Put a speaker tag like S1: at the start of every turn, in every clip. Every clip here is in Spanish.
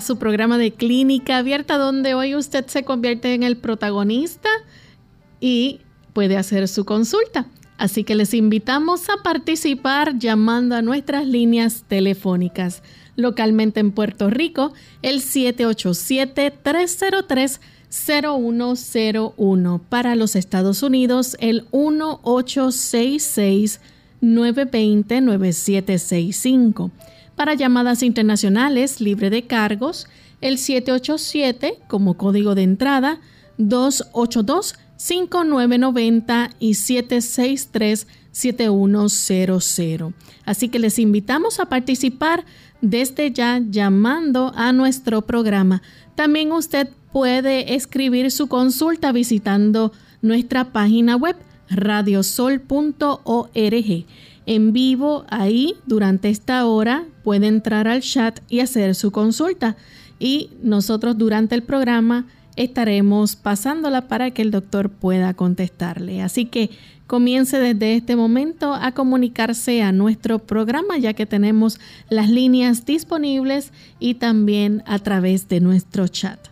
S1: Su programa de clínica abierta donde hoy usted se convierte en el protagonista y puede hacer su consulta. Así que les invitamos a participar llamando a nuestras líneas telefónicas. Localmente en Puerto Rico, el 787-303-0101. Para los Estados Unidos, el 1866 920 9765 para llamadas internacionales libre de cargos, el 787 como código de entrada 282-5990 y 763-7100. Así que les invitamos a participar desde ya llamando a nuestro programa. También usted puede escribir su consulta visitando nuestra página web radiosol.org en vivo ahí durante esta hora. Puede entrar al chat y hacer su consulta. Y nosotros durante el programa estaremos pasándola para que el doctor pueda contestarle. Así que comience desde este momento a comunicarse a nuestro programa ya que tenemos las líneas disponibles y también a través de nuestro chat.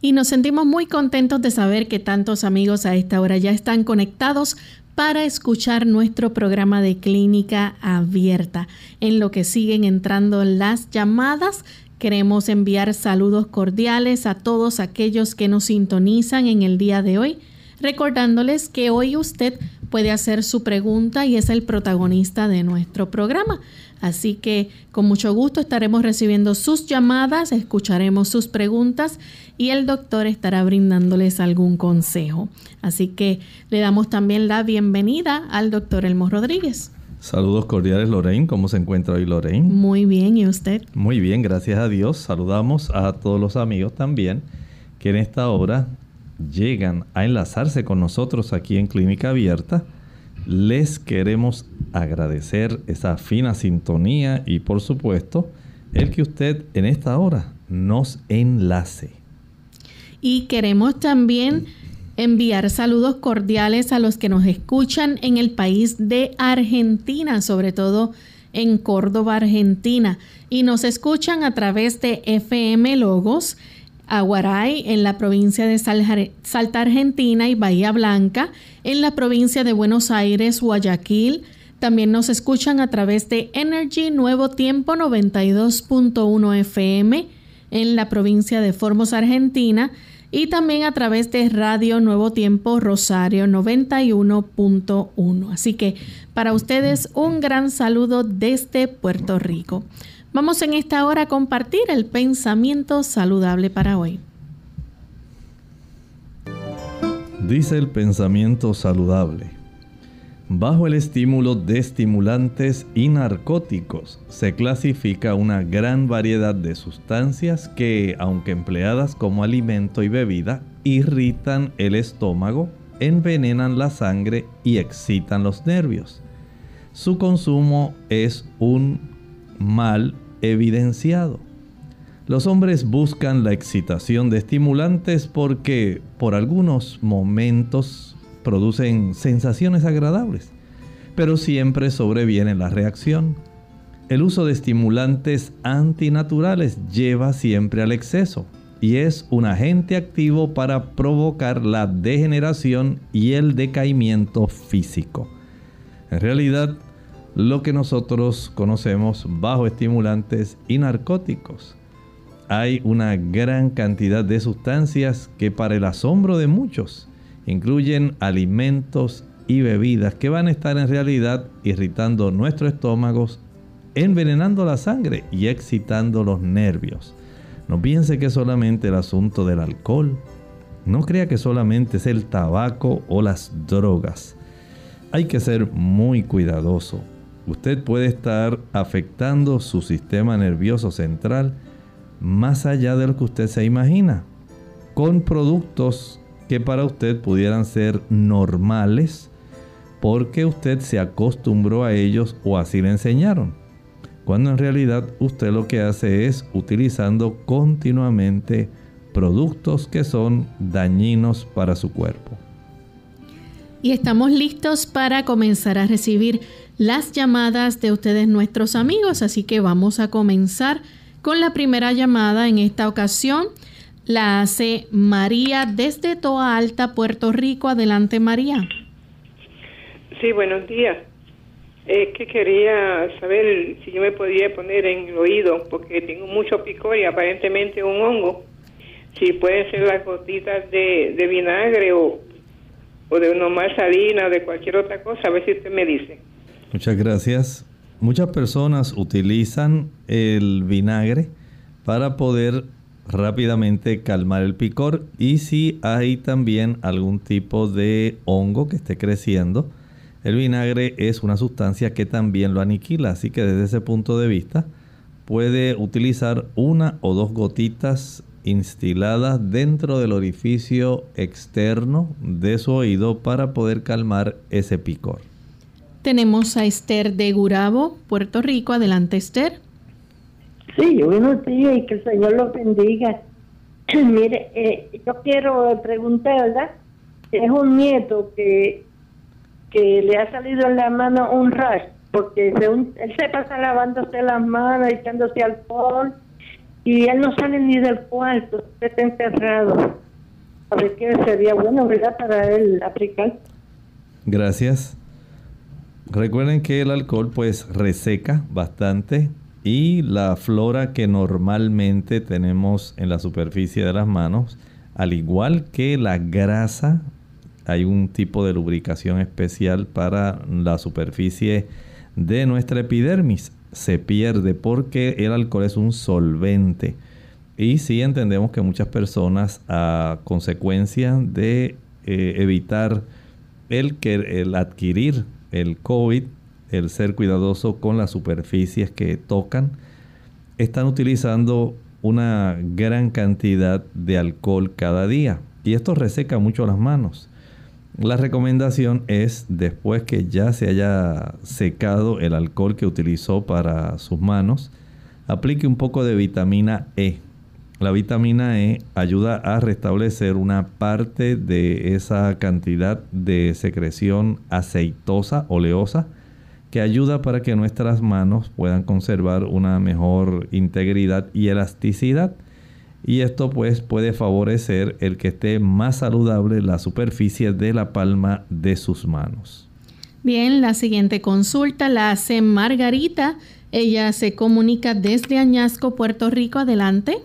S1: Y nos sentimos muy contentos de saber que tantos amigos a esta hora ya están conectados para escuchar nuestro programa de clínica abierta. En lo que siguen entrando las llamadas, queremos enviar saludos cordiales a todos aquellos que nos sintonizan en el día de hoy, recordándoles que hoy usted puede hacer su pregunta y es el protagonista de nuestro programa. Así que con mucho gusto estaremos recibiendo sus llamadas, escucharemos sus preguntas y el doctor estará brindándoles algún consejo. Así que le damos también la bienvenida al doctor Elmo Rodríguez.
S2: Saludos cordiales Lorraine, ¿cómo se encuentra hoy Lorraine?
S1: Muy bien, ¿y usted?
S2: Muy bien, gracias a Dios. Saludamos a todos los amigos también que en esta hora llegan a enlazarse con nosotros aquí en Clínica Abierta les queremos agradecer esa fina sintonía y por supuesto el que usted en esta hora nos enlace.
S1: Y queremos también enviar saludos cordiales a los que nos escuchan en el país de Argentina, sobre todo en Córdoba, Argentina, y nos escuchan a través de FM Logos Aguaray en la provincia de Salta, Argentina y Bahía Blanca en la provincia de Buenos Aires, Guayaquil. También nos escuchan a través de Energy Nuevo Tiempo 92.1 FM en la provincia de Formos, Argentina y también a través de Radio Nuevo Tiempo Rosario 91.1. Así que para ustedes un gran saludo desde Puerto Rico. Vamos en esta hora a compartir el pensamiento saludable para hoy.
S2: Dice el pensamiento saludable. Bajo el estímulo de estimulantes y narcóticos se clasifica una gran variedad de sustancias que, aunque empleadas como alimento y bebida, irritan el estómago, envenenan la sangre y excitan los nervios. Su consumo es un mal evidenciado. Los hombres buscan la excitación de estimulantes porque por algunos momentos producen sensaciones agradables, pero siempre sobreviene la reacción. El uso de estimulantes antinaturales lleva siempre al exceso y es un agente activo para provocar la degeneración y el decaimiento físico. En realidad, lo que nosotros conocemos bajo estimulantes y narcóticos. Hay una gran cantidad de sustancias que para el asombro de muchos incluyen alimentos y bebidas que van a estar en realidad irritando nuestros estómagos, envenenando la sangre y excitando los nervios. No piense que es solamente el asunto del alcohol. No crea que solamente es el tabaco o las drogas. Hay que ser muy cuidadoso. Usted puede estar afectando su sistema nervioso central más allá de lo que usted se imagina, con productos que para usted pudieran ser normales porque usted se acostumbró a ellos o así le enseñaron cuando en realidad usted lo que hace es utilizando continuamente productos que son dañinos para su cuerpo.
S1: Y estamos listos para comenzar a recibir las llamadas de ustedes nuestros amigos, así que vamos a comenzar con la primera llamada en esta ocasión. La hace María desde Toa Alta, Puerto Rico. Adelante, María.
S3: Sí, buenos días. Es que quería saber si yo me podía poner en el oído, porque tengo mucho picor y aparentemente un hongo. Si pueden ser las gotitas de, vinagre o, o de normal salina o de cualquier otra cosa, a ver si usted me dice.
S2: Muchas gracias. Muchas personas utilizan el vinagre para poder rápidamente calmar el picor y si hay también algún tipo de hongo que esté creciendo, el vinagre es una sustancia que también lo aniquila, así que desde ese punto de vista puede utilizar una o dos gotitas instiladas dentro del orificio externo de su oído para poder calmar ese picor.
S1: Tenemos a Esther de Gurabo, Puerto Rico. Adelante, Esther.
S4: Sí, buenos días y que el Señor los bendiga. Mire, eh, yo quiero preguntar, ¿verdad? Es un nieto que que le ha salido en la mano un rash, porque él se pasa lavándose las manos, echándose alcohol, y él no sale ni del cuarto, está encerrado. A ver qué sería bueno, ¿verdad?, para él aplicar.
S2: Gracias. Recuerden que el alcohol pues reseca bastante y la flora que normalmente tenemos en la superficie de las manos, al igual que la grasa hay un tipo de lubricación especial para la superficie de nuestra epidermis. Se pierde porque el alcohol es un solvente. Y sí entendemos que muchas personas a consecuencia de eh, evitar el, el adquirir el COVID, el ser cuidadoso con las superficies que tocan, están utilizando una gran cantidad de alcohol cada día. Y esto reseca mucho las manos. La recomendación es, después que ya se haya secado el alcohol que utilizó para sus manos, aplique un poco de vitamina E. La vitamina E ayuda a restablecer una parte de esa cantidad de secreción aceitosa, oleosa, que ayuda para que nuestras manos puedan conservar una mejor integridad y elasticidad y esto pues puede favorecer el que esté más saludable la superficie de la palma de sus manos.
S1: Bien, la siguiente consulta la hace Margarita. Ella se comunica desde Añasco, Puerto Rico. Adelante.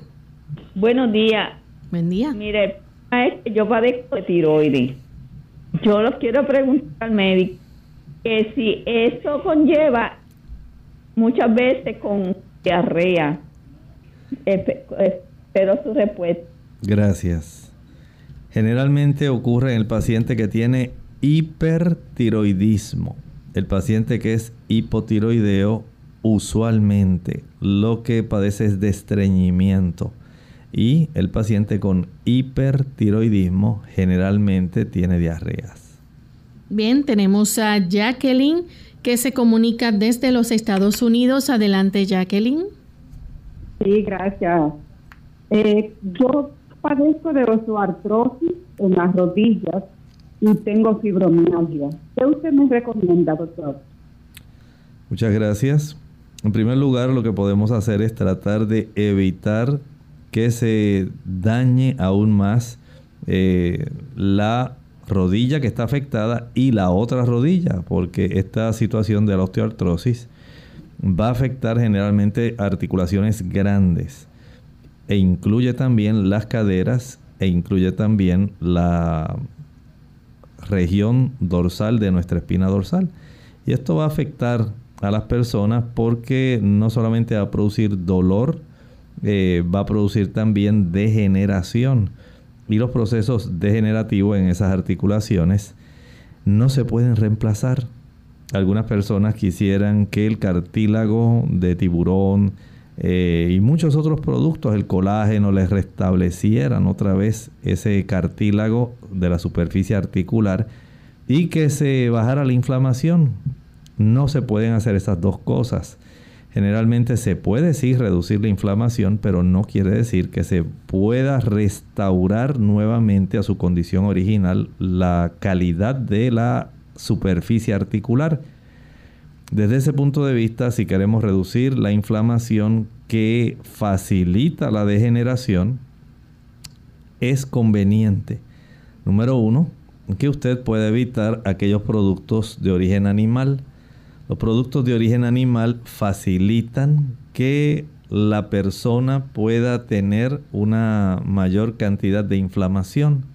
S5: Buenos días.
S1: Buen día.
S5: Mire, yo padezco de tiroides. Yo los quiero preguntar al médico que si eso conlleva muchas veces con diarrea pero su respuesta.
S2: Gracias. Generalmente ocurre en el paciente que tiene hipertiroidismo. El paciente que es hipotiroideo usualmente lo que padece es de estreñimiento. y el paciente con hipertiroidismo generalmente tiene diarreas.
S1: Bien, tenemos a Jacqueline que se comunica desde los Estados Unidos. Adelante, Jacqueline.
S6: Sí, gracias. Eh, yo padezco de osteoartrosis en las rodillas y tengo fibromialgia. ¿Qué usted me recomienda, doctor?
S2: Muchas gracias. En primer lugar, lo que podemos hacer es tratar de evitar que se dañe aún más eh, la rodilla que está afectada y la otra rodilla, porque esta situación de la osteoartrosis va a afectar generalmente articulaciones grandes e incluye también las caderas e incluye también la región dorsal de nuestra espina dorsal. Y esto va a afectar a las personas porque no solamente va a producir dolor, eh, va a producir también degeneración y los procesos degenerativos en esas articulaciones no se pueden reemplazar. Algunas personas quisieran que el cartílago de tiburón eh, y muchos otros productos, el colágeno, les restablecieran otra vez ese cartílago de la superficie articular y que se bajara la inflamación. No se pueden hacer esas dos cosas. Generalmente se puede reducir la inflamación, pero no quiere decir que se pueda restaurar nuevamente a su condición original la calidad de la superficie articular. Desde ese punto de vista, si queremos reducir la inflamación que facilita la degeneración, es conveniente, número uno, que usted pueda evitar aquellos productos de origen animal los productos de origen animal facilitan que la persona pueda tener una mayor cantidad de inflamación.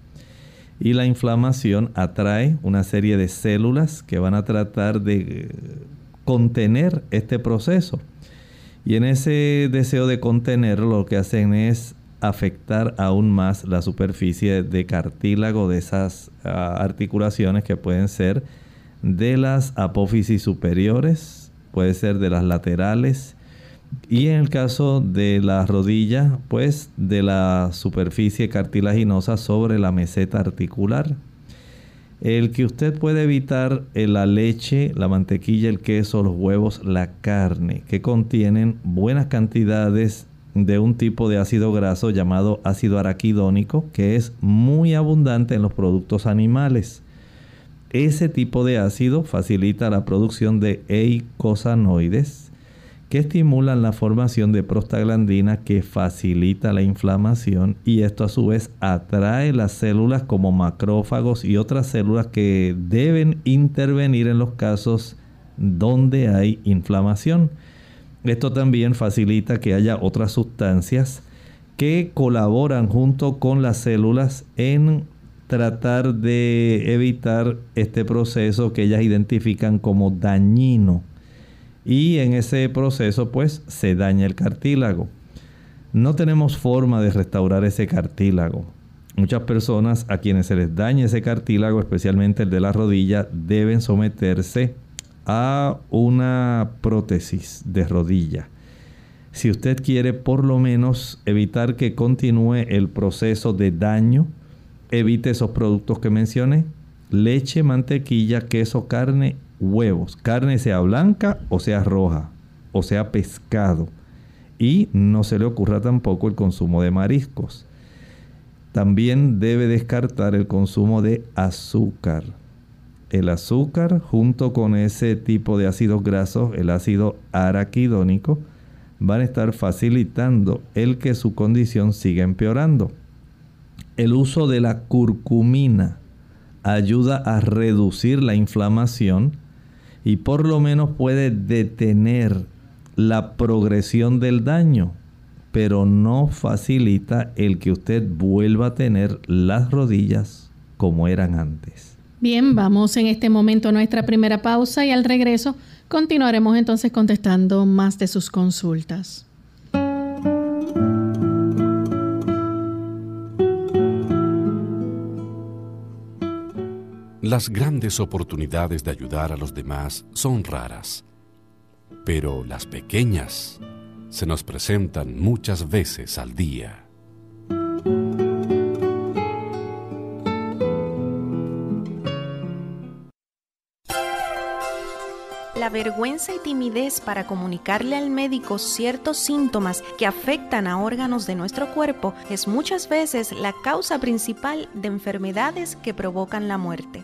S2: Y la inflamación atrae una serie de células que van a tratar de eh, contener este proceso. Y en ese deseo de contenerlo lo que hacen es afectar aún más la superficie de cartílago de esas ah, articulaciones que pueden ser de las apófisis superiores, puede ser de las laterales y en el caso de la rodilla, pues de la superficie cartilaginosa sobre la meseta articular. El que usted puede evitar la leche, la mantequilla, el queso, los huevos, la carne, que contienen buenas cantidades de un tipo de ácido graso llamado ácido araquidónico, que es muy abundante en los productos animales. Ese tipo de ácido facilita la producción de eicosanoides que estimulan la formación de prostaglandina que facilita la inflamación y esto a su vez atrae las células como macrófagos y otras células que deben intervenir en los casos donde hay inflamación. Esto también facilita que haya otras sustancias que colaboran junto con las células en tratar de evitar este proceso que ellas identifican como dañino. Y en ese proceso pues se daña el cartílago. No tenemos forma de restaurar ese cartílago. Muchas personas a quienes se les daña ese cartílago, especialmente el de la rodilla, deben someterse a una prótesis de rodilla. Si usted quiere por lo menos evitar que continúe el proceso de daño, evite esos productos que mencioné. Leche, mantequilla, queso, carne, huevos. Carne sea blanca o sea roja, o sea pescado. Y no se le ocurra tampoco el consumo de mariscos. También debe descartar el consumo de azúcar. El azúcar junto con ese tipo de ácidos grasos, el ácido araquidónico, van a estar facilitando el que su condición siga empeorando el uso de la curcumina ayuda a reducir la inflamación y por lo menos puede detener la progresión del daño, pero no facilita el que usted vuelva a tener las rodillas como eran antes.
S1: Bien, vamos en este momento a nuestra primera pausa y al regreso continuaremos entonces contestando más de sus consultas.
S7: Las grandes oportunidades de ayudar a los demás son raras, pero las pequeñas se nos presentan muchas veces al día.
S8: La vergüenza y timidez para comunicarle al médico ciertos síntomas que afectan a órganos de nuestro cuerpo es muchas veces la causa principal de enfermedades que provocan la muerte.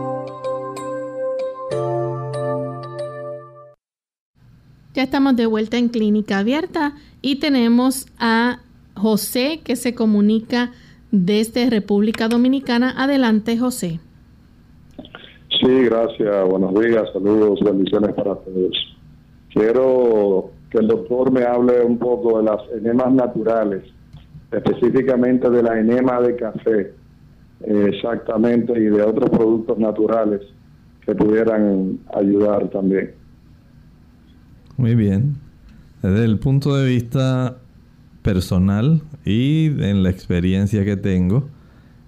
S1: Ya estamos de vuelta en Clínica Abierta y tenemos a José que se comunica desde República Dominicana. Adelante, José.
S9: Sí, gracias. Buenos días, saludos, bendiciones para todos. Quiero que el doctor me hable un poco de las enemas naturales, específicamente de la enema de café, exactamente, y de otros productos naturales que pudieran ayudar también.
S2: Muy bien. Desde el punto de vista personal y en la experiencia que tengo,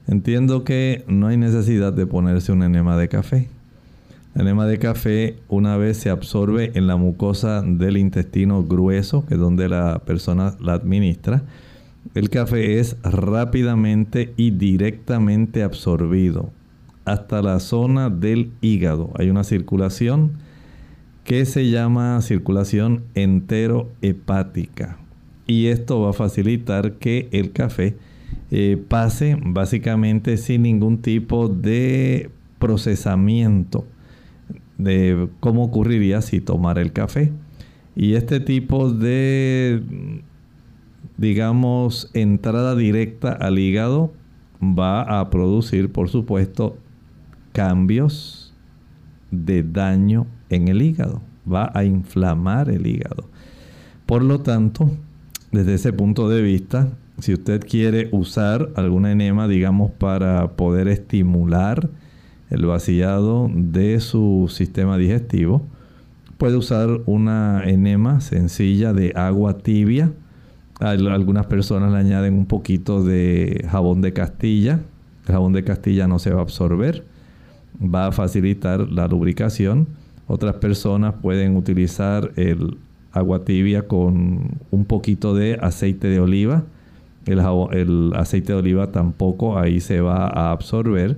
S2: entiendo que no hay necesidad de ponerse un enema de café. El enema de café una vez se absorbe en la mucosa del intestino grueso, que es donde la persona la administra, el café es rápidamente y directamente absorbido hasta la zona del hígado. Hay una circulación que se llama circulación enterohepática. Y esto va a facilitar que el café eh, pase básicamente sin ningún tipo de procesamiento de cómo ocurriría si tomara el café. Y este tipo de, digamos, entrada directa al hígado va a producir, por supuesto, cambios de daño en el hígado. Va a inflamar el hígado. Por lo tanto, desde ese punto de vista, si usted quiere usar algún enema, digamos, para poder estimular el vaciado de su sistema digestivo, puede usar una enema sencilla de agua tibia. Algunas personas le añaden un poquito de jabón de Castilla. El jabón de Castilla no se va a absorber, va a facilitar la lubricación. Otras personas pueden utilizar el agua tibia con un poquito de aceite de oliva. El, aceite de oliva tampoco ahí se va a absorber.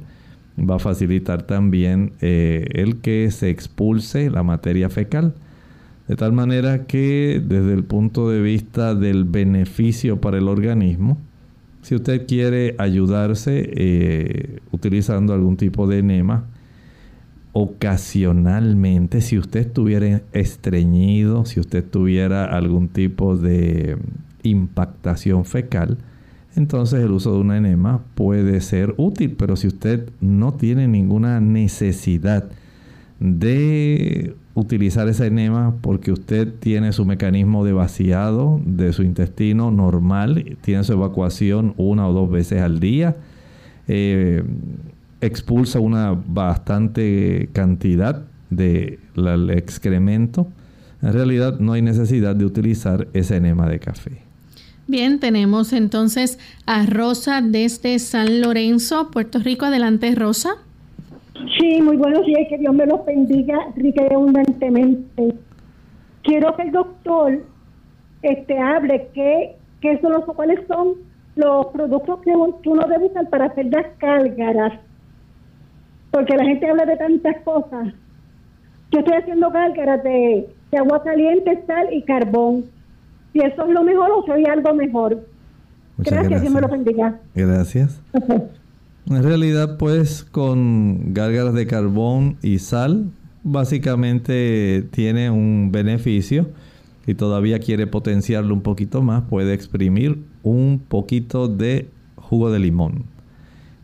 S2: Va a facilitar también eh, el que se expulse la materia fecal. De tal manera que desde el punto de vista del beneficio para el organismo, si usted quiere ayudarse eh, utilizando algún tipo de enema, ocasionalmente, si usted estuviera estreñido, si usted tuviera algún tipo de impactación fecal, entonces el uso de una enema puede ser útil, pero si usted no tiene ninguna necesidad de utilizar esa enema porque usted tiene su mecanismo de vaciado de su intestino normal, tiene su evacuación una o dos veces al día, eh, expulsa una bastante cantidad del excremento, en realidad no hay necesidad de utilizar ese enema de café.
S1: Bien, tenemos entonces a Rosa desde San Lorenzo, Puerto Rico. Adelante, Rosa.
S4: Sí, muy buenos días, que Dios me los bendiga rica y abundantemente. Quiero que el doctor este, hable qué, qué son los, cuáles son los productos que uno debe usar para hacer las cálgaras porque la gente habla de tantas cosas. Yo estoy haciendo gárgaras de, de agua caliente, sal y carbón. Si eso es lo mejor o soy algo mejor. gracias, Dios me lo bendiga.
S2: Gracias. En realidad, pues con gárgaras de carbón y sal, básicamente tiene un beneficio y todavía quiere potenciarlo un poquito más, puede exprimir un poquito de jugo de limón.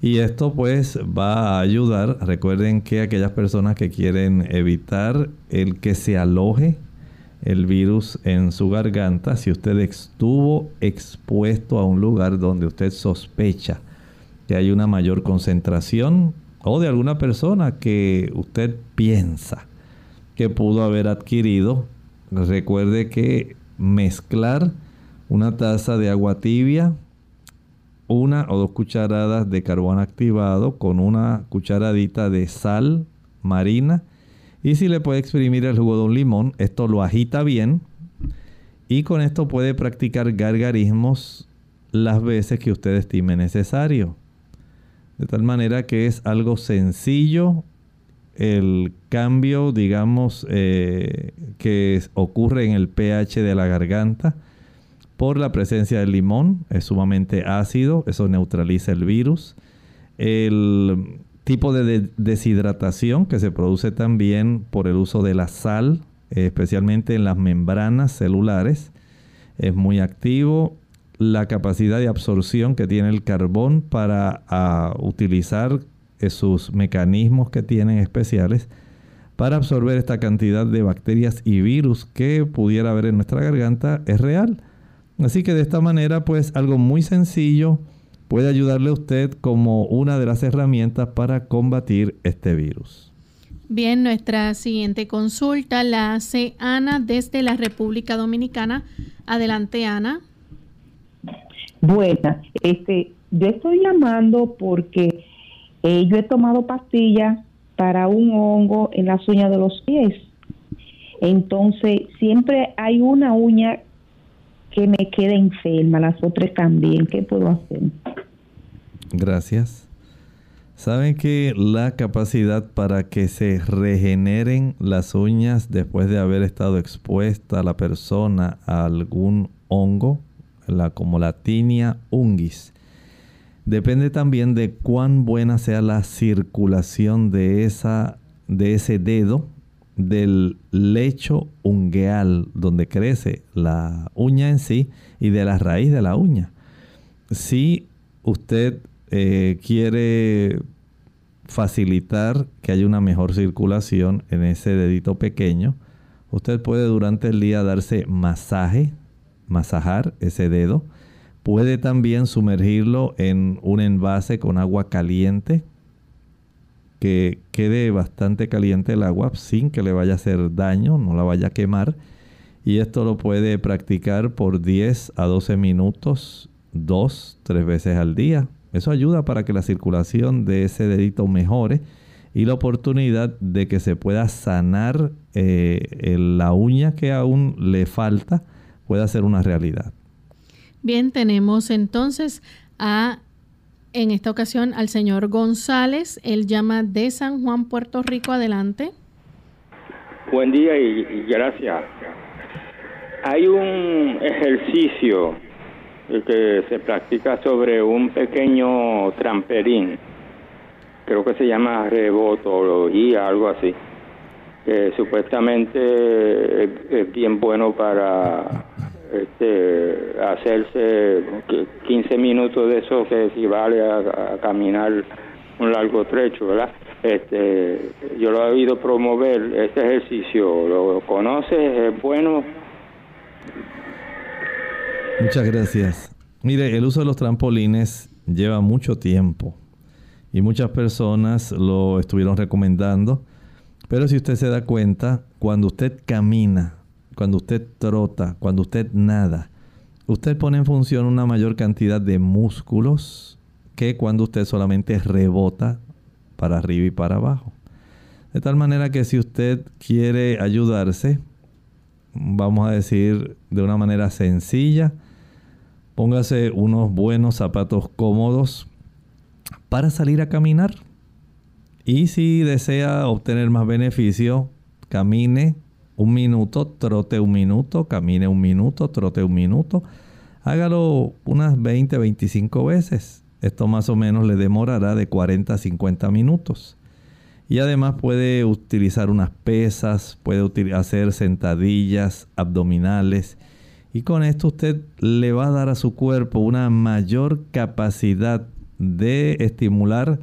S2: Y esto pues va a ayudar. Recuerden que aquellas personas que quieren evitar el que se aloje el virus en su garganta, si usted estuvo expuesto a un lugar donde usted sospecha que hay una mayor concentración o de alguna persona que usted piensa que pudo haber adquirido, recuerde que mezclar una taza de agua tibia, una o dos cucharadas de carbón activado con una cucharadita de sal marina. Y si le puede exprimir el jugo de un limón, esto lo agita bien. Y con esto puede practicar gargarismos las veces que usted estime necesario. De tal manera que es algo sencillo el cambio, digamos, eh, que ocurre en el pH de la garganta por la presencia del limón. Es sumamente ácido, eso neutraliza el virus. El tipo de deshidratación que se produce también por el uso de la sal, especialmente en las membranas celulares, es muy activo. La capacidad de absorción que tiene el carbón para utilizar sus mecanismos que tienen especiales para absorber esta cantidad de bacterias y virus que pudiera haber en nuestra garganta es real. Así que de esta manera, pues algo muy sencillo puede ayudarle a usted como una de las herramientas para combatir este virus.
S1: Bien, nuestra siguiente consulta la hace Ana desde la República Dominicana. Adelante, Ana.
S10: Buenas, este, yo estoy llamando porque eh, yo he tomado pastillas para un hongo en las uñas de los pies. Entonces, siempre hay una uña que me queda enferma, las otras también. ¿Qué puedo hacer?
S2: Gracias. ¿Saben que la capacidad para que se regeneren las uñas después de haber estado expuesta la persona a algún hongo, la, como la tinea ungis, Depende también de cuán buena sea la circulación de, esa, de ese dedo del lecho ungueal donde crece la uña en sí y de la raíz de la uña. Si usted eh, quiere facilitar que haya una mejor circulación en ese dedito pequeño, usted puede durante el día darse masaje, masajar ese dedo Puede también sumergirlo en un envase con agua caliente, que quede bastante caliente el agua sin que le vaya a hacer daño, no la vaya a quemar. Y esto lo puede practicar por 10 a 12 minutos, dos, tres veces al día. Eso ayuda para que la circulación de ese dedito mejore y la oportunidad de que se pueda sanar eh, la uña que aún le falta pueda ser una realidad.
S1: Bien, tenemos entonces a, en esta ocasión, al señor González. Él llama de San Juan, Puerto Rico. Adelante.
S11: Buen día y, gracias. Hay un ejercicio que se practica sobre un pequeño tramperín. Creo que se llama rebotología, algo así. Que supuestamente es bien bueno para este, hacerse 15 minutos de eso que equivale a, caminar un largo trecho, ¿verdad? Este, yo lo he oído promover este ejercicio, ¿lo conoces? ¿Es bueno?
S2: Muchas gracias. Mire, el uso de los trampolines lleva mucho tiempo y muchas personas lo estuvieron recomendando, pero si usted se da cuenta, cuando usted camina cuando usted trota, cuando usted nada, usted pone en función una mayor cantidad de músculos que cuando usted solamente rebota para arriba y para abajo. De tal manera que si usted quiere ayudarse, vamos a decir de una manera sencilla, póngase unos buenos zapatos cómodos para salir a caminar. Y si desea obtener más beneficio, camine un minuto, trote un minuto, camine un minuto, trote un minuto. Hágalo unas 20, 25 veces. Esto más o menos le demorará de 40 a 50 minutos. Y además puede utilizar unas pesas, puede hacer sentadillas abdominales. Y con esto usted le va a dar a su cuerpo una mayor capacidad de estimular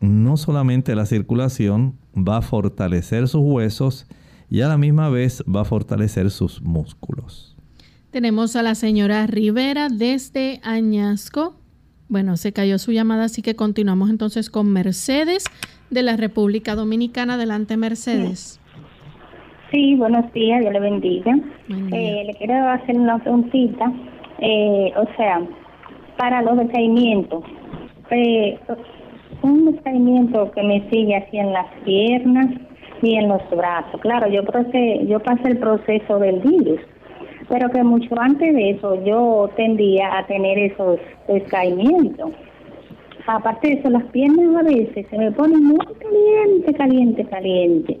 S2: no solamente la circulación, va a fortalecer sus huesos y a la misma vez va a fortalecer sus músculos.
S1: Tenemos a la señora Rivera desde Añasco. Bueno, se cayó su llamada, así que continuamos entonces con Mercedes de la República Dominicana. Adelante, Mercedes.
S12: Sí, buenos días, Dios le bendiga. Eh, le quiero hacer una preguntita. Eh, o sea, para los decaimientos, eh, un decaimiento que me sigue así en las piernas y en los brazos. Claro, yo, yo pasé el proceso del virus, pero que mucho antes de eso yo tendía a tener esos descaimientos. Aparte de eso, las piernas a veces se me ponen muy caliente, caliente, caliente.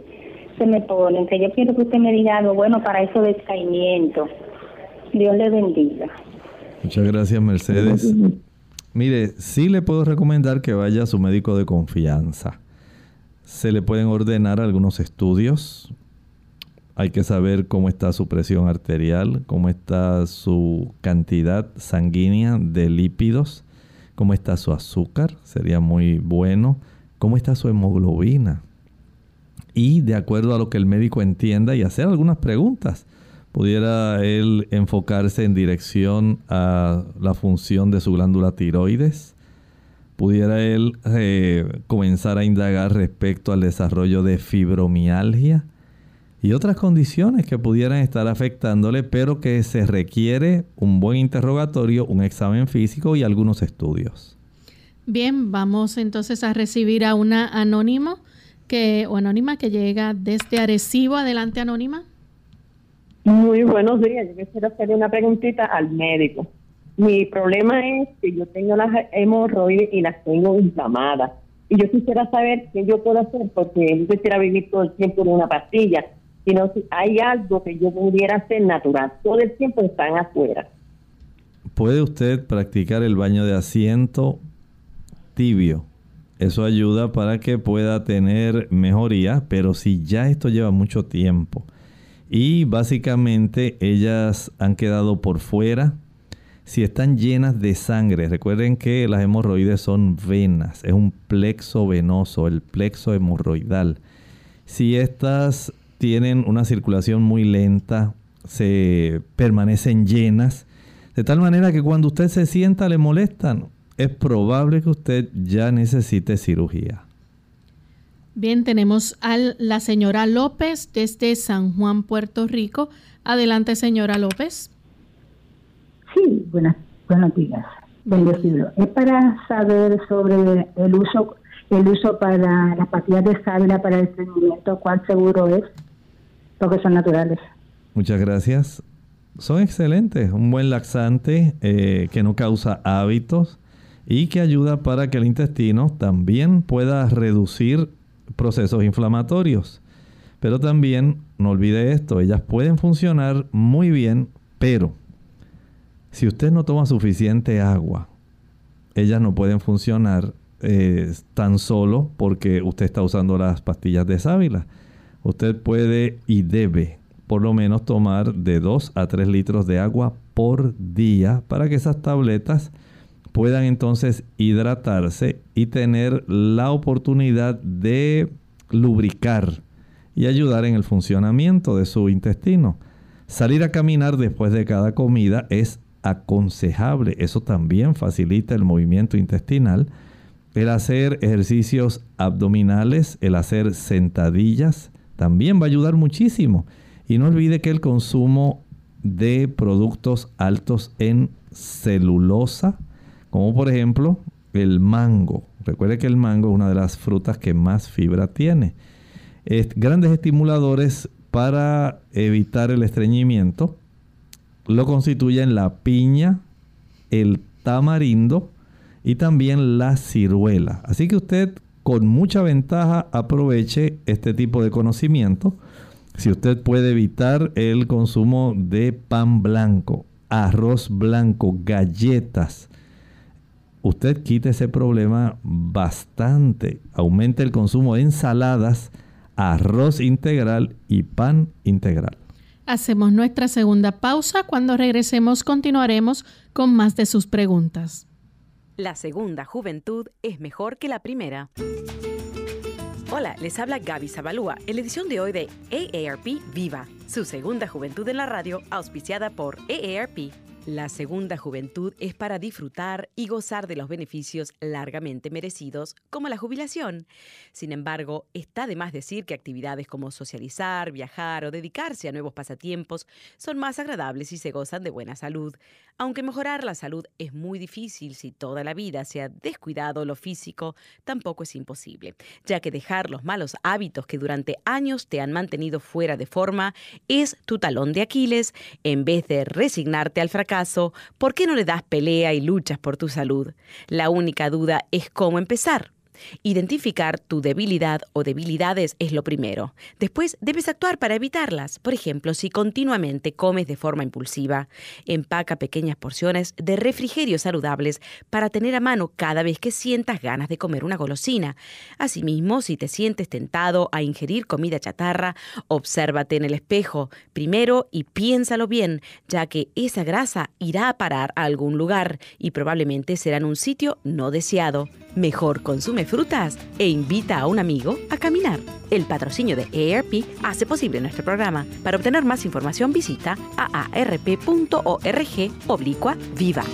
S12: Se me ponen, que yo quiero que usted me diga algo bueno para esos descaimientos. Dios le bendiga.
S2: Muchas gracias, Mercedes. Mire, sí le puedo recomendar que vaya a su médico de confianza. Se le pueden ordenar algunos estudios. Hay que saber cómo está su presión arterial, cómo está su cantidad sanguínea de lípidos, cómo está su azúcar, sería muy bueno, cómo está su hemoglobina. Y de acuerdo a lo que el médico entienda y hacer algunas preguntas pudiera él enfocarse en dirección a la función de su glándula tiroides, pudiera él eh, comenzar a indagar respecto al desarrollo de fibromialgia y otras condiciones que pudieran estar afectándole, pero que se requiere un buen interrogatorio, un examen físico y algunos estudios.
S1: Bien, vamos entonces a recibir a una anónima que, o anónima que llega desde Arecibo. Adelante, anónima.
S13: Muy buenos días. Yo quisiera hacerle una preguntita al médico. Mi problema es que yo tengo las hemorroides y las tengo inflamadas. Y yo quisiera saber qué yo puedo hacer porque no quisiera vivir todo el tiempo en una pastilla, sino si hay algo que yo pudiera hacer natural. Todo el tiempo están afuera.
S2: ¿Puede usted practicar el baño de asiento tibio? Eso ayuda para que pueda tener mejoría, pero si ya esto lleva mucho tiempo, y básicamente ellas han quedado por fuera. Si están llenas de sangre, recuerden que las hemorroides son venas, es un plexo venoso, el plexo hemorroidal. Si estas tienen una circulación muy lenta, se permanecen llenas, de tal manera que cuando usted se sienta le molestan, es probable que usted ya necesite cirugía.
S1: Bien, tenemos a la señora López desde San Juan, Puerto Rico. Adelante, señora López.
S14: Sí, buenas, buenos días. Bendecido. Es para saber sobre el uso el uso para las pastillas de sábila para el estreñimiento, cuál seguro es, porque son naturales.
S2: Muchas gracias. Son excelentes, un buen laxante eh, que no causa hábitos y que ayuda para que el intestino también pueda reducir procesos inflamatorios. Pero también, no olvide esto, ellas pueden funcionar muy bien, pero si usted no toma suficiente agua, ellas no pueden funcionar eh, tan solo porque usted está usando las pastillas de sábila. Usted puede y debe por lo menos tomar de 2 a 3 litros de agua por día para que esas tabletas puedan entonces hidratarse y tener la oportunidad de lubricar y ayudar en el funcionamiento de su intestino. Salir a caminar después de cada comida es aconsejable. Eso también facilita el movimiento intestinal. El hacer ejercicios abdominales, el hacer sentadillas, también va a ayudar muchísimo. Y no olvide que el consumo de productos altos en celulosa, como por ejemplo el mango. Recuerde que el mango es una de las frutas que más fibra tiene. grandes estimuladores para evitar el estreñimiento lo constituyen la piña, el tamarindo y también la ciruela. Así que usted con mucha ventaja aproveche este tipo de conocimiento. Si usted puede evitar el consumo de pan blanco, arroz blanco, galletas, usted quite ese problema bastante. Aumente el consumo de ensaladas, arroz integral y pan integral.
S1: Hacemos nuestra segunda pausa. Cuando regresemos continuaremos con más de sus preguntas.
S15: La segunda juventud es mejor que la primera. Hola, les habla Gaby Zabalúa en la edición de hoy de AARP Viva, su segunda juventud en la radio, auspiciada por AARP. La segunda juventud es para disfrutar y gozar de los beneficios largamente merecidos, como la jubilación. Sin embargo, está de más decir que actividades como socializar, viajar o dedicarse a nuevos pasatiempos son más agradables si se gozan de buena salud. Aunque mejorar la salud es muy difícil si toda la vida se ha descuidado lo físico, tampoco es imposible, ya que dejar los malos hábitos que durante años te han mantenido fuera de forma es tu talón de Aquiles en vez de resignarte al fracaso ¿por qué no le das pelea y luchas por tu salud? La única duda es cómo empezar. Identificar tu debilidad o debilidades es lo primero. Después debes actuar para evitarlas. Por ejemplo, si continuamente comes de forma impulsiva, empaca pequeñas porciones de refrigerios saludables para tener a mano cada vez que sientas ganas de comer una golosina. Asimismo, si te sientes tentado a ingerir comida chatarra, obsérvate en el espejo primero y piénsalo bien, ya que esa grasa irá a parar a algún lugar y probablemente será en un sitio no deseado. Mejor consume frutas e invita a un amigo a caminar. El patrocinio de AARP hace posible nuestro programa. Para obtener más información visita aarp.org oblicua viva.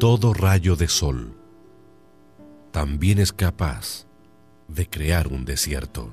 S7: Todo rayo de sol también es capaz de crear un desierto.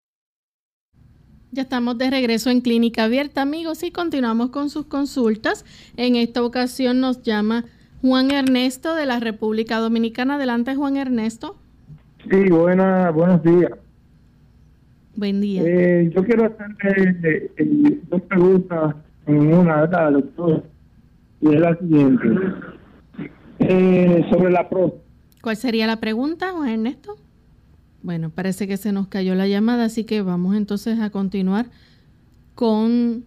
S1: Ya estamos de regreso en Clínica Abierta, amigos, y continuamos con sus consultas. En esta ocasión nos llama Juan Ernesto de la República Dominicana. Adelante, Juan Ernesto.
S16: Sí, buena, buenos días.
S1: Buen día.
S16: Eh, yo quiero hacerle eh, eh, dos preguntas en una, ¿verdad, doctor? Y es la siguiente. sobre la próstata.
S1: ¿Cuál sería la pregunta, Juan Ernesto? Bueno, parece que se nos cayó la llamada, así que vamos entonces a continuar con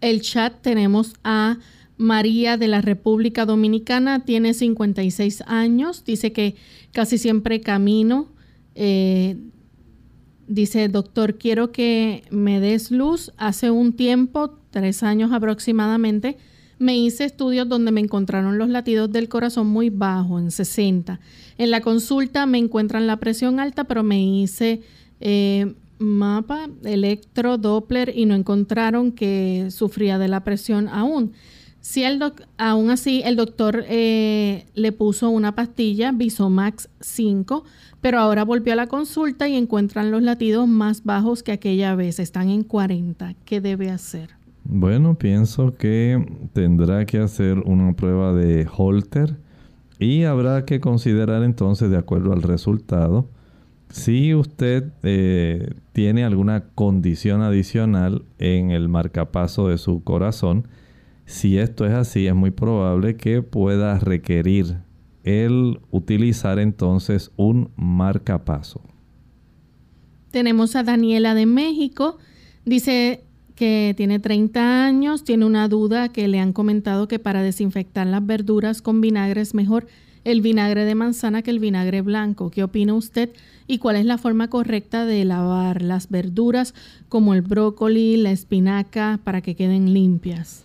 S1: el chat. Tenemos a María de la República Dominicana, tiene 56 años, dice que casi siempre camino. Eh, dice, doctor, quiero que me des luz. Hace un tiempo, tres años aproximadamente, me hice estudios donde me encontraron los latidos del corazón muy bajos, en 60. En la consulta me encuentran la presión alta, pero me hice eh, mapa, electro, Doppler y no encontraron que sufría de la presión aún. Si el aún así, el doctor eh, le puso una pastilla, Visomax 5, pero ahora volvió a la consulta y encuentran los latidos más bajos que aquella vez, están en 40. ¿Qué debe hacer?
S2: Bueno, pienso que tendrá que hacer una prueba de Holter y habrá que considerar entonces, de acuerdo al resultado, si usted eh, tiene alguna condición adicional en el marcapaso de su corazón. Si esto es así, es muy probable que pueda requerir el utilizar entonces un marcapaso.
S1: Tenemos a Daniela de México. Dice, que tiene 30 años, tiene una duda que le han comentado que para desinfectar las verduras con vinagre es mejor el vinagre de manzana que el vinagre blanco. ¿Qué opina usted? ¿Y cuál es la forma correcta de lavar las verduras como el brócoli, la espinaca para que queden limpias?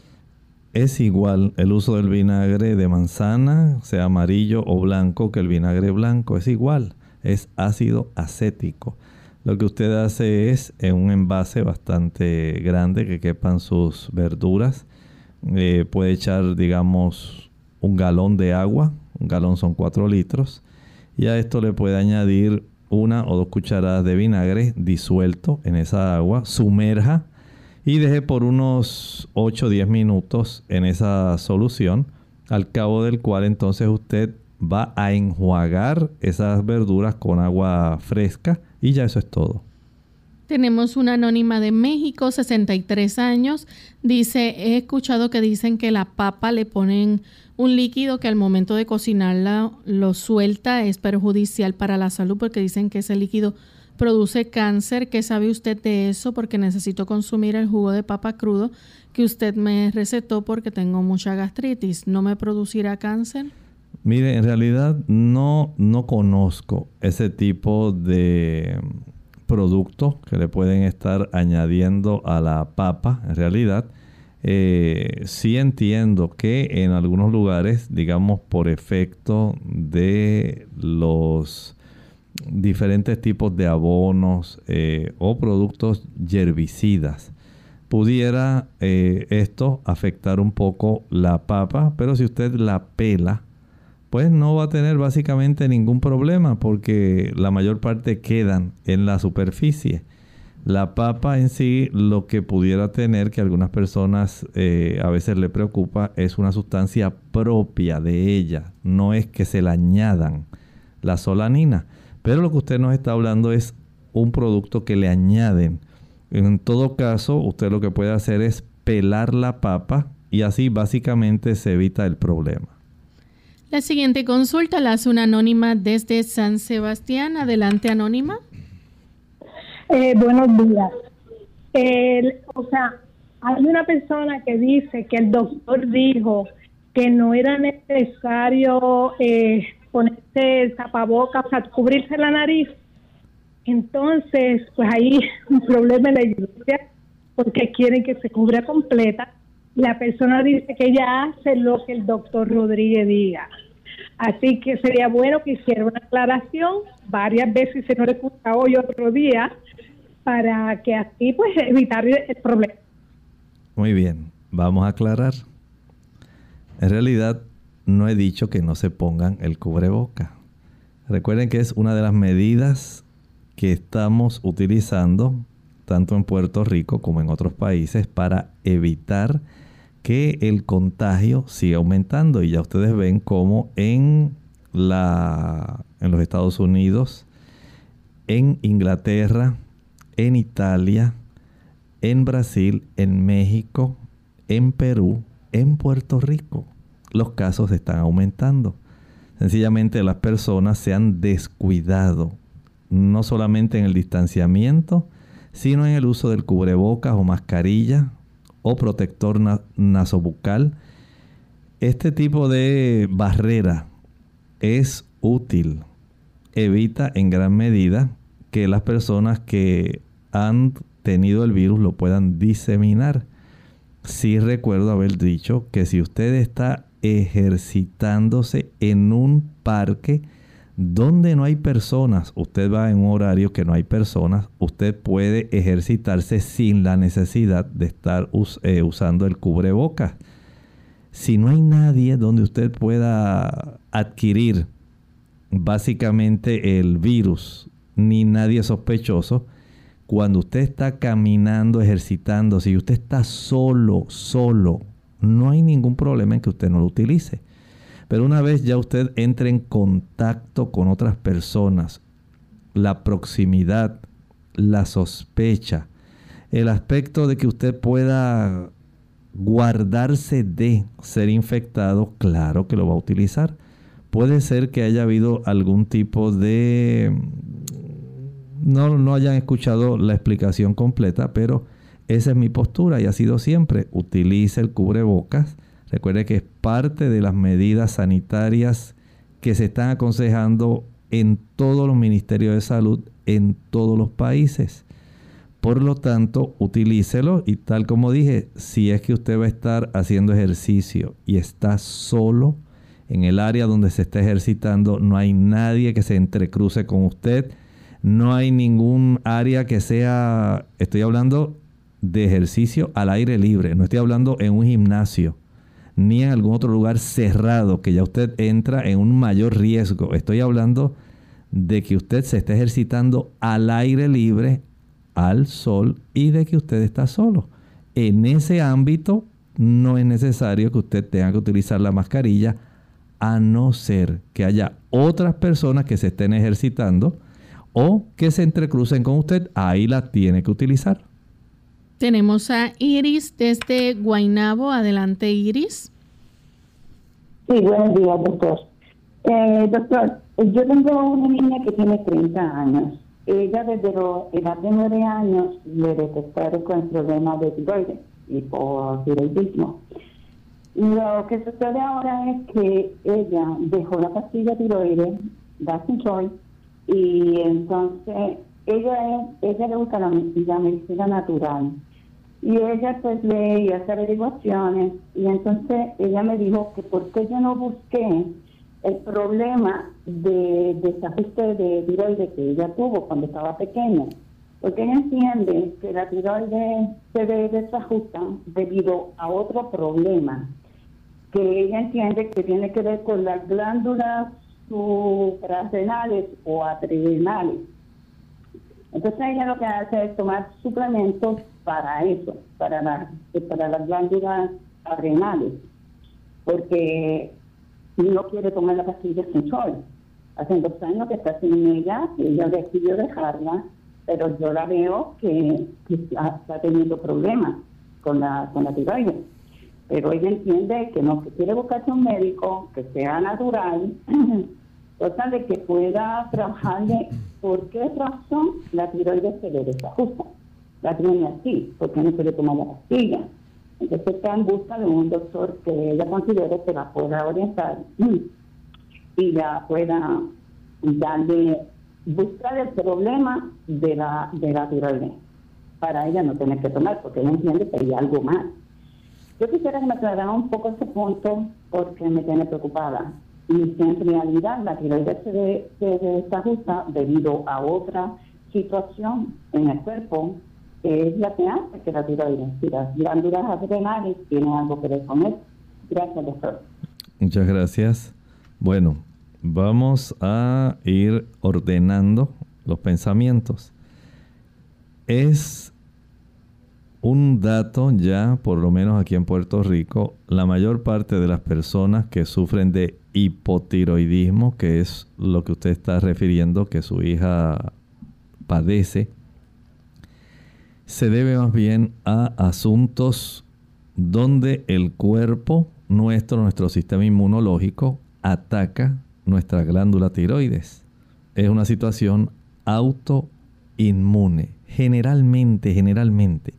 S2: Es igual el uso del vinagre de manzana, sea amarillo o blanco, que el vinagre blanco. Es igual, es ácido acético. Lo que usted hace es en un envase bastante grande que quepan sus verduras. Eh, puede echar, digamos, un galón de agua. Un galón son 4 litros. Y a esto le puede añadir una o dos cucharadas de vinagre disuelto en esa agua. Sumerja y deje por unos 8 o 10 minutos en esa solución. Al cabo del cual entonces usted va a enjuagar esas verduras con agua fresca y ya eso es todo.
S1: Tenemos una anónima de México, 63 años. Dice, he escuchado que dicen que la papa le ponen un líquido que al momento de cocinarla lo suelta, es perjudicial para la salud porque dicen que ese líquido produce cáncer. ¿Qué sabe usted de eso? Porque necesito consumir el jugo de papa crudo que usted me recetó porque tengo mucha gastritis. ¿No me producirá cáncer?
S2: Mire, en realidad no, no conozco ese tipo de productos que le pueden estar añadiendo a la papa. En realidad, eh, sí entiendo que en algunos lugares, digamos, por efecto de los diferentes tipos de abonos eh, o productos herbicidas, pudiera eh, esto afectar un poco la papa, pero si usted la pela, pues no va a tener básicamente ningún problema porque la mayor parte quedan en la superficie. La papa en sí lo que pudiera tener que algunas personas eh, a veces le preocupa es una sustancia propia de ella, no es que se la añadan la solanina. Pero lo que usted nos está hablando es un producto que le añaden. En todo caso, usted lo que puede hacer es pelar la papa y así básicamente se evita el problema.
S1: La siguiente consulta la hace una anónima desde San Sebastián. Adelante, anónima.
S17: Eh, buenos días. o sea, hay una persona que dice que el doctor dijo que no era necesario eh, ponerse tapabocas, o cubrirse la nariz. Entonces, pues ahí un problema en la iglesia porque quieren que se cubra completa la persona dice que ella hace lo que el doctor Rodríguez diga. Así que sería bueno que hiciera una aclaración varias veces, se nos escucha hoy otro día, para que así pues evitar el problema.
S2: Muy bien, vamos a aclarar. En realidad no he dicho que no se pongan el cubreboca. Recuerden que es una de las medidas que estamos utilizando tanto en Puerto Rico como en otros países para evitar que el contagio sigue aumentando y ya ustedes ven cómo en, la, en los Estados Unidos, en Inglaterra, en Italia, en Brasil, en México, en Perú, en Puerto Rico, los casos están aumentando. Sencillamente las personas se han descuidado, no solamente en el distanciamiento, sino en el uso del cubrebocas o mascarilla o protector nasobucal. Este tipo de barrera es útil. Evita en gran medida que las personas que han tenido el virus lo puedan diseminar. Sí recuerdo haber dicho que si usted está ejercitándose en un parque, donde no hay personas, usted va en un horario que no hay personas, usted puede ejercitarse sin la necesidad de estar eh, usando el cubrebocas. Si no hay nadie donde usted pueda adquirir básicamente el virus, ni nadie sospechoso, cuando usted está caminando, ejercitándose y usted está solo, solo, no hay ningún problema en que usted no lo utilice. Pero una vez ya usted entre en contacto con otras personas, la proximidad, la sospecha, el aspecto de que usted pueda guardarse de ser infectado, claro que lo va a utilizar. Puede ser que haya habido algún tipo de... No, no hayan escuchado la explicación completa, pero esa es mi postura y ha sido siempre. Utilice el cubrebocas Recuerde que es parte de las medidas sanitarias que se están aconsejando en todos los ministerios de salud en todos los países. Por lo tanto, utilícelo y tal como dije, si es que usted va a estar haciendo ejercicio y está solo en el área donde se está ejercitando, no hay nadie que se entrecruce con usted, no hay ningún área que sea, estoy hablando de ejercicio al aire libre, no estoy hablando en un gimnasio ni en algún otro lugar cerrado que ya usted entra en un mayor riesgo. Estoy hablando de que usted se está ejercitando al aire libre, al sol y de que usted está solo. En ese ámbito no es necesario que usted tenga que utilizar la mascarilla a no ser que haya otras personas que se estén ejercitando o que se entrecrucen con usted, ahí la tiene que utilizar.
S1: Tenemos a Iris desde Guainabo. Adelante, Iris.
S18: Sí, buenos días, doctor. Eh, doctor, yo tengo una niña que tiene 30 años. Ella desde la edad de 9 años le detectaron con el problema de tiroides, hipotiroidismo. Lo que sucede ahora es que ella dejó la pastilla tiroides, Joy, y entonces ella, ella le gusta la, la medicina natural. Y ella pues lee y hace averiguaciones y entonces ella me dijo que por qué yo no busqué el problema de desajuste de tiroides que ella tuvo cuando estaba pequeña. Porque ella entiende que la tiroides se desajusta debido a otro problema que ella entiende que tiene que ver con las glándulas suprarrenales o adrenales. Entonces ella lo que hace es tomar suplementos para eso, para, para las glándulas adrenales, porque no quiere tomar la pastilla sin sol. Hace dos años que está sin ella, y ella decidió dejarla, pero yo la veo que, está, teniendo problemas con la, con la tiroides. Pero ella entiende que no que quiere buscarse un médico que sea natural, cosa de que pueda trabajarle por qué razón la tiroides se le desajusta. La tiene así, porque no se le toma la pastilla. Entonces está en busca de un doctor que ella considere que la pueda orientar y ya pueda darle, buscar el problema de la, de la tiroides para ella no tener que tomar, porque ella entiende que hay algo más. Yo quisiera que me aclarara un poco ese punto porque me tiene preocupada. Y si en realidad la tiroides se, se desajusta debido a otra situación en el cuerpo es la que que la tiroides adrenales algo que ver. Gracias, doctor.
S2: Muchas gracias. Bueno, vamos a ir ordenando los pensamientos. Es un dato ya, por lo menos aquí en Puerto Rico, la mayor parte de las personas que sufren de hipotiroidismo, que es lo que usted está refiriendo que su hija padece, se debe más bien a asuntos donde el cuerpo nuestro, nuestro sistema inmunológico, ataca nuestra glándula tiroides. Es una situación autoinmune. Generalmente, generalmente,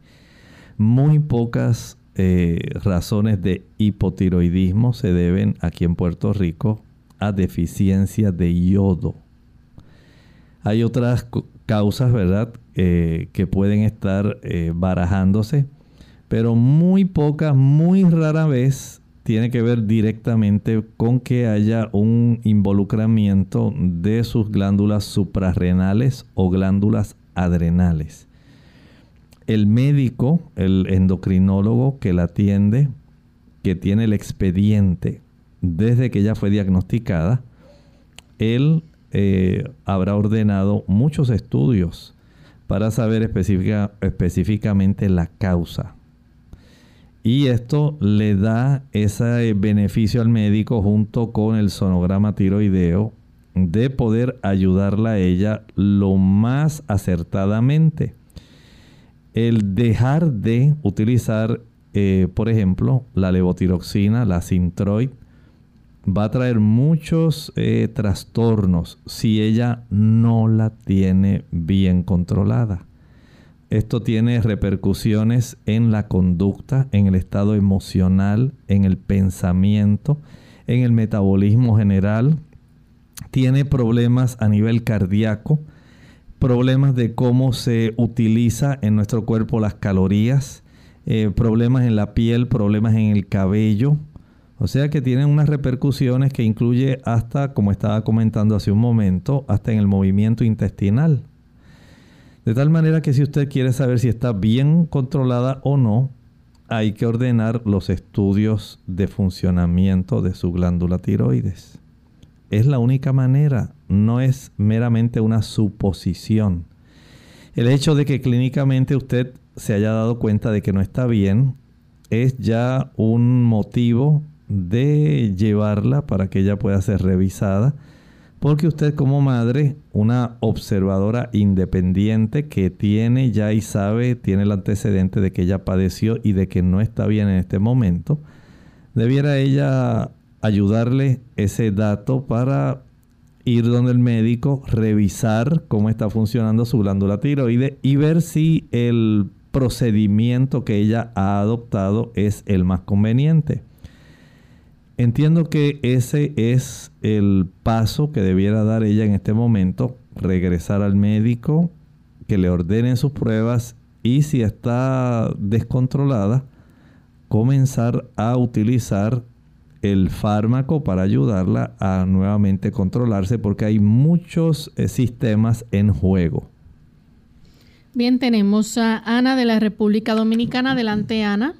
S2: muy pocas eh, razones de hipotiroidismo se deben aquí en Puerto Rico a deficiencia de yodo. Hay otras causas, ¿verdad?, eh, que pueden estar eh, barajándose, pero muy pocas, muy rara vez tiene que ver directamente con que haya un involucramiento de sus glándulas suprarrenales o glándulas adrenales. El médico, el endocrinólogo que la atiende, que tiene el expediente desde que ella fue diagnosticada, él eh, habrá ordenado muchos estudios para saber específicamente la causa. Y esto le da ese beneficio al médico junto con el sonograma tiroideo de poder ayudarla a ella lo más acertadamente. El dejar de utilizar, eh, por ejemplo, la levotiroxina, la Sintroid, va a traer muchos eh, trastornos si ella no la tiene bien controlada. Esto tiene repercusiones en la conducta, en el estado emocional, en el pensamiento, en el metabolismo general. Tiene problemas a nivel cardíaco, problemas de cómo se utiliza en nuestro cuerpo las calorías, eh, problemas en la piel, problemas en el cabello, o sea que tienen unas repercusiones que incluye hasta, como estaba comentando hace un momento, hasta en el movimiento intestinal. De tal manera que si usted quiere saber si está bien controlada o no, hay que ordenar los estudios de funcionamiento de su glándula tiroides. Es la única manera, no es meramente una suposición. El hecho de que clínicamente usted se haya dado cuenta de que no está bien es ya un motivo de llevarla para que ella pueda ser revisada porque usted como madre, una observadora independiente que tiene ya y sabe, tiene el antecedente de que ella padeció y de que no está bien en este momento, debiera ella ayudarle ese dato para ir donde el médico, revisar cómo está funcionando su glándula tiroide y ver si el procedimiento que ella ha adoptado es el más conveniente. Entiendo que ese es el paso que debiera dar ella en este momento, regresar al médico, que le ordenen sus pruebas y si está descontrolada, comenzar a utilizar el fármaco para ayudarla a nuevamente controlarse porque hay muchos eh, sistemas en juego.
S1: Bien, tenemos a Ana de la República Dominicana. Adelante, Ana.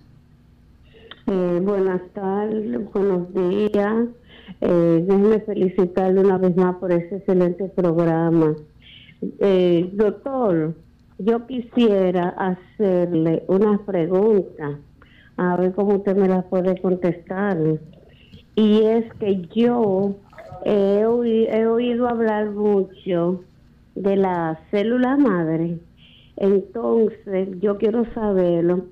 S19: Eh, buenas tardes, buenos días. Eh, déjeme felicitarle una vez más por ese excelente programa. Eh, doctor, yo quisiera hacerle una pregunta, a ver cómo usted me la puede contestar. Y es que yo he, he oído hablar mucho de la célula madre. Entonces, yo quiero saberlo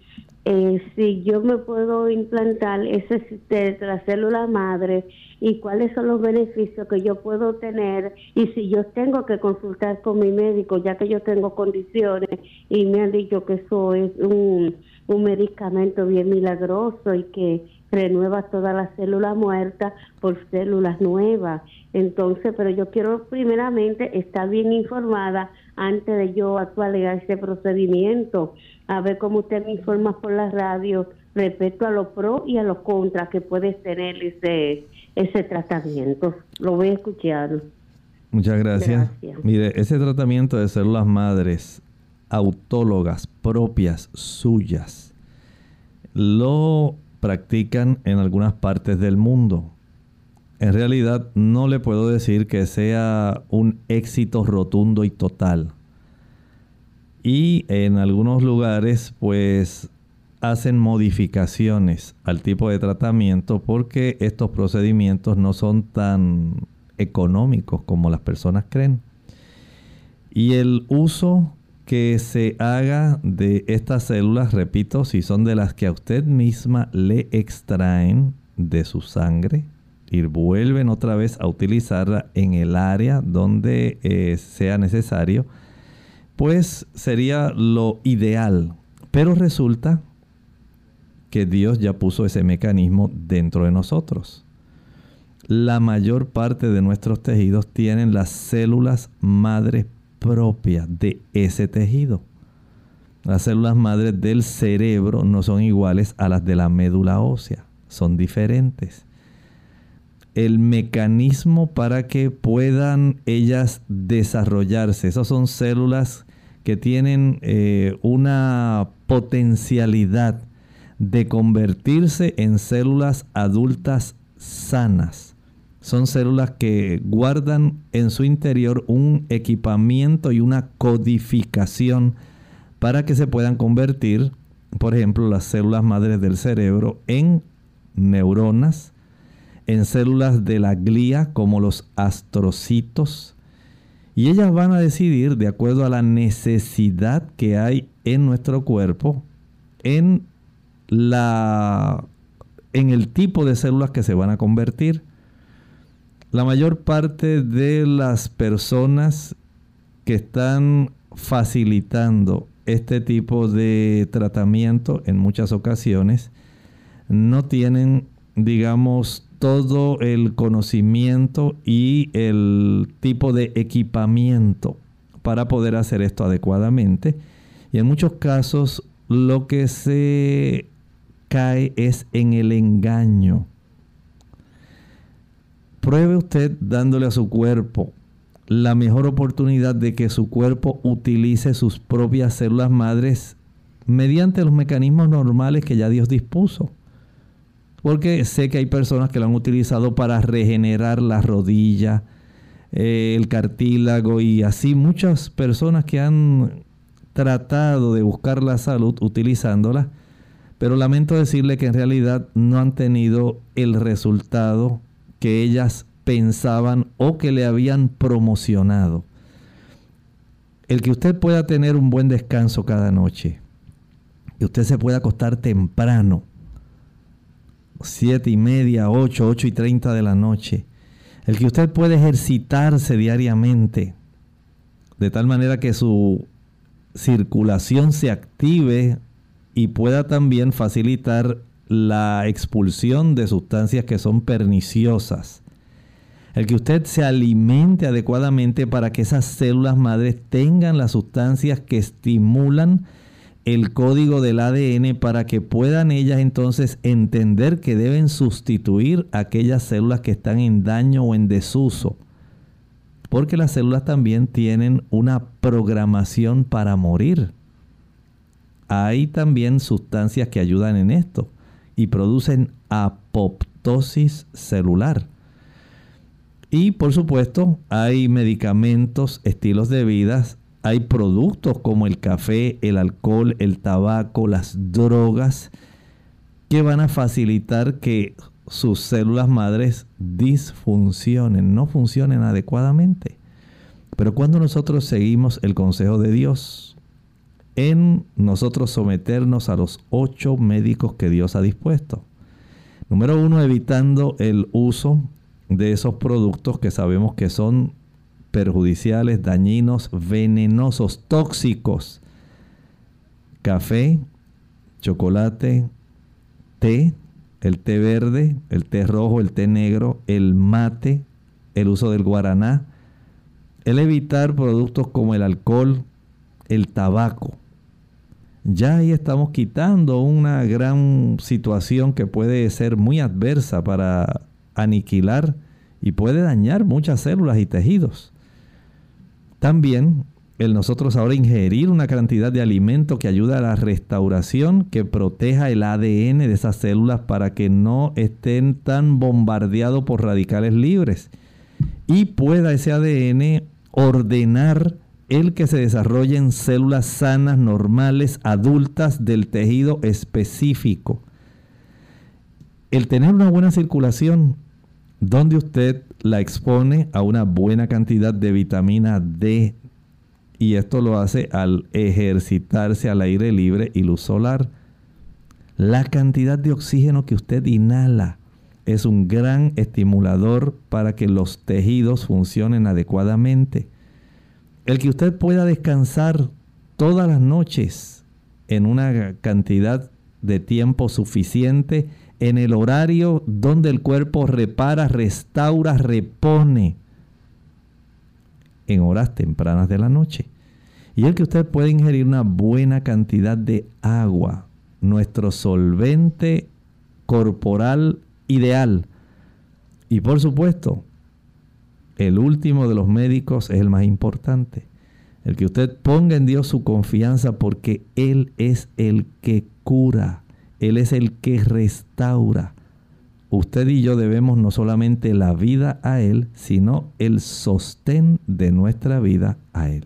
S19: eh, si yo me puedo implantar ese de la célula madre y cuáles son los beneficios que yo puedo tener y si yo tengo que consultar con mi médico ya que yo tengo condiciones y me han dicho que eso es un, un medicamento bien milagroso y que renueva todas las células muertas por células nuevas. Entonces, pero yo quiero primeramente estar bien informada antes de yo actualizar ese procedimiento, a ver cómo usted me informa por la radio respecto a los pros y a los contras que puede tener ese, ese tratamiento. Lo voy a escuchar.
S2: Muchas gracias. gracias. Mire, ese tratamiento de células madres autólogas propias suyas lo practican en algunas partes del mundo. En realidad no le puedo decir que sea un éxito rotundo y total. Y en algunos lugares pues hacen modificaciones al tipo de tratamiento porque estos procedimientos no son tan económicos como las personas creen. Y el uso que se haga de estas células, repito, si son de las que a usted misma le extraen de su sangre y vuelven otra vez a utilizarla en el área donde eh, sea necesario, pues sería lo ideal. Pero resulta que Dios ya puso ese mecanismo dentro de nosotros. La mayor parte de nuestros tejidos tienen las células madres propia de ese tejido. Las células madres del cerebro no son iguales a las de la médula ósea, son diferentes. El mecanismo para que puedan ellas desarrollarse, esas son células que tienen eh, una potencialidad de convertirse en células adultas sanas. Son células que guardan en su interior un equipamiento y una codificación para que se puedan convertir, por ejemplo, las células madres del cerebro en neuronas, en células de la glía como los astrocitos, y ellas van a decidir, de acuerdo a la necesidad que hay en nuestro cuerpo, en, la, en el tipo de células que se van a convertir. La mayor parte de las personas que están facilitando este tipo de tratamiento en muchas ocasiones no tienen, digamos, todo el conocimiento y el tipo de equipamiento para poder hacer esto adecuadamente. Y en muchos casos lo que se cae es en el engaño Pruebe usted dándole a su cuerpo la mejor oportunidad de que su cuerpo utilice sus propias células madres mediante los mecanismos normales que ya Dios dispuso. Porque sé que hay personas que lo han utilizado para regenerar la rodilla, eh, el cartílago y así muchas personas que han tratado de buscar la salud utilizándola, pero lamento decirle que en realidad no han tenido el resultado que ellas pensaban o que le habían promocionado. El que usted pueda tener un buen descanso cada noche, que usted se pueda acostar temprano, siete y media, ocho, ocho y treinta de la noche, el que usted puede ejercitarse diariamente, de tal manera que su circulación se active y pueda también facilitar la expulsión de sustancias que son perniciosas. El que usted se alimente adecuadamente para que esas células madres tengan las sustancias que estimulan el código del ADN para que puedan ellas entonces entender que deben sustituir aquellas células que están en daño o en desuso. Porque las células también tienen una programación para morir. Hay también sustancias que ayudan en esto y producen apoptosis celular. Y por supuesto hay medicamentos, estilos de vida hay productos como el café, el alcohol, el tabaco, las drogas, que van a facilitar que sus células madres disfuncionen, no funcionen adecuadamente. Pero cuando nosotros seguimos el consejo de Dios, en nosotros someternos a los ocho médicos que Dios ha dispuesto. Número uno, evitando el uso de esos productos que sabemos que son perjudiciales, dañinos, venenosos, tóxicos. Café, chocolate, té, el té verde, el té rojo, el té negro, el mate, el uso del guaraná, el evitar productos como el alcohol, el tabaco. Ya ahí estamos quitando una gran situación que puede ser muy adversa para aniquilar y puede dañar muchas células y tejidos. También el nosotros ahora ingerir una cantidad de alimento que ayuda a la restauración, que proteja el ADN de esas células para que no estén tan bombardeados por radicales libres y pueda ese ADN ordenar el que se desarrollen células sanas, normales, adultas del tejido específico. El tener una buena circulación donde usted la expone a una buena cantidad de vitamina D y esto lo hace al ejercitarse al aire libre y luz solar. La cantidad de oxígeno que usted inhala es un gran estimulador para que los tejidos funcionen adecuadamente. El que usted pueda descansar todas las noches en una cantidad de tiempo suficiente en el horario donde el cuerpo repara, restaura, repone en horas tempranas de la noche. Y el que usted puede ingerir una buena cantidad de agua, nuestro solvente corporal ideal. Y por supuesto, el último de los médicos es el más importante. El que usted ponga en Dios su confianza porque Él es el que cura. Él es el que restaura. Usted y yo debemos no solamente la vida a Él, sino el sostén de nuestra vida a Él.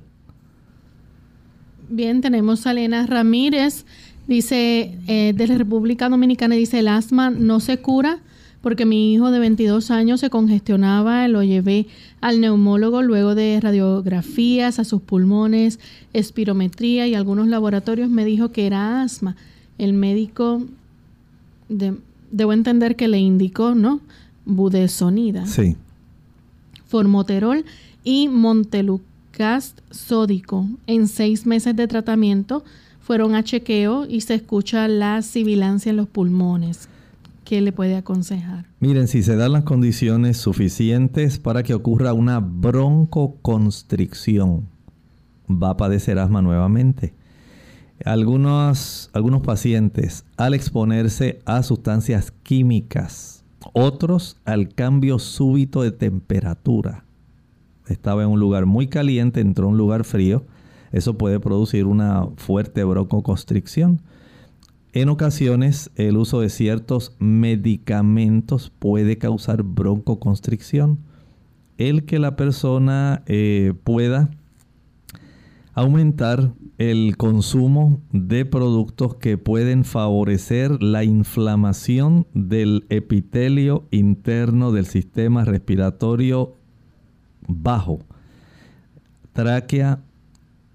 S1: Bien, tenemos a Elena Ramírez, dice, eh, de la República Dominicana, dice, el asma no se cura porque mi hijo de 22 años se congestionaba, lo llevé al neumólogo luego de radiografías a sus pulmones, espirometría y algunos laboratorios me dijo que era asma el médico, debo entender que le indicó, ¿no? Budesonida.
S2: Sí.
S1: Formoterol y Montelucast sódico. En seis meses de tratamiento fueron a chequeo y se escucha la sibilancia en los pulmones. ¿Qué le puede aconsejar?
S2: Miren, si se dan las condiciones suficientes para que ocurra una broncoconstricción, va a padecer asma nuevamente. Algunos, algunos pacientes al exponerse a sustancias químicas, otros al cambio súbito de temperatura, estaba en un lugar muy caliente, entró a un lugar frío, eso puede producir una fuerte broncoconstricción. En ocasiones, el uso de ciertos medicamentos puede causar broncoconstricción. El que la persona eh, pueda aumentar el consumo de productos que pueden favorecer la inflamación del epitelio interno del sistema respiratorio bajo, tráquea,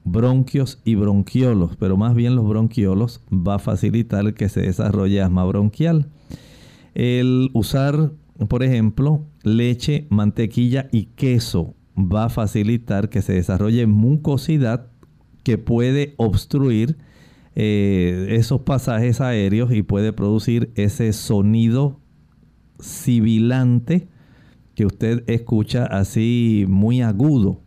S2: bronquios y bronquiolos, pero más bien los bronquiolos va a facilitar que se desarrolle asma bronquial. El usar, por ejemplo, leche, mantequilla y queso va a facilitar que se desarrolle mucosidad que puede obstruir eh, esos pasajes aéreos y puede producir ese sonido sibilante que usted escucha así muy agudo.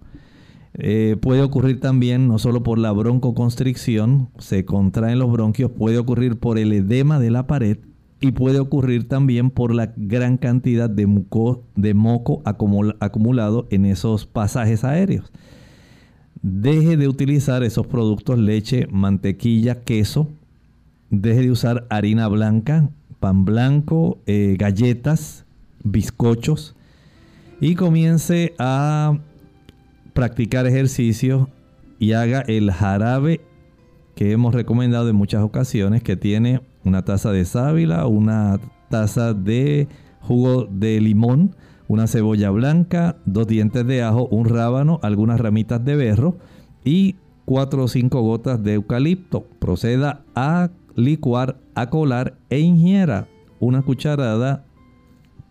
S2: Eh, puede ocurrir también no solo por la broncoconstricción, se contraen los bronquios, puede ocurrir por el edema de la pared y puede ocurrir también por la gran cantidad de, de moco acumulado en esos pasajes aéreos. Deje de utilizar esos productos leche, mantequilla, queso. Deje de usar harina blanca, pan blanco, eh, galletas, bizcochos. Y comience a practicar ejercicio y haga el jarabe que hemos recomendado en muchas ocasiones, que tiene una taza de sábila, una taza de jugo de limón, una cebolla blanca, dos dientes de ajo, un rábano, algunas ramitas de berro y cuatro o cinco gotas de eucalipto. Proceda a licuar, a colar e ingiera una cucharada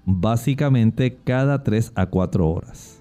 S2: básicamente cada 3 a 4 horas.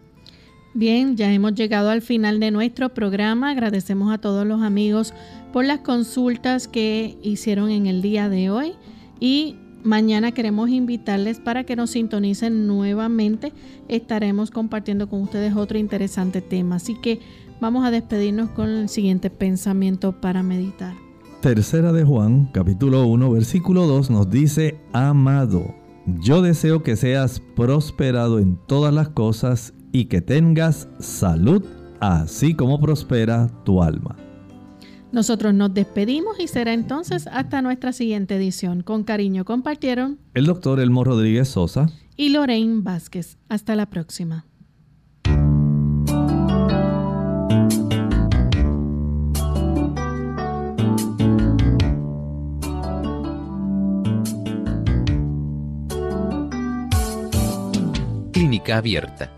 S1: Bien, ya hemos llegado al final de nuestro programa. Agradecemos a todos los amigos por las consultas que hicieron en el día de hoy y Mañana queremos invitarles para que nos sintonicen nuevamente. Estaremos compartiendo con ustedes otro interesante tema. Así que vamos a despedirnos con el siguiente pensamiento para meditar.
S2: Tercera de Juan, capítulo 1, versículo 2 nos dice, Amado, yo deseo que seas prosperado en todas las cosas y que tengas salud, así como prospera tu alma.
S1: Nosotros nos despedimos y será entonces hasta nuestra siguiente edición. Con cariño compartieron
S2: el doctor Elmo Rodríguez Sosa
S1: y Lorraine Vázquez. Hasta la próxima.
S20: Clínica abierta.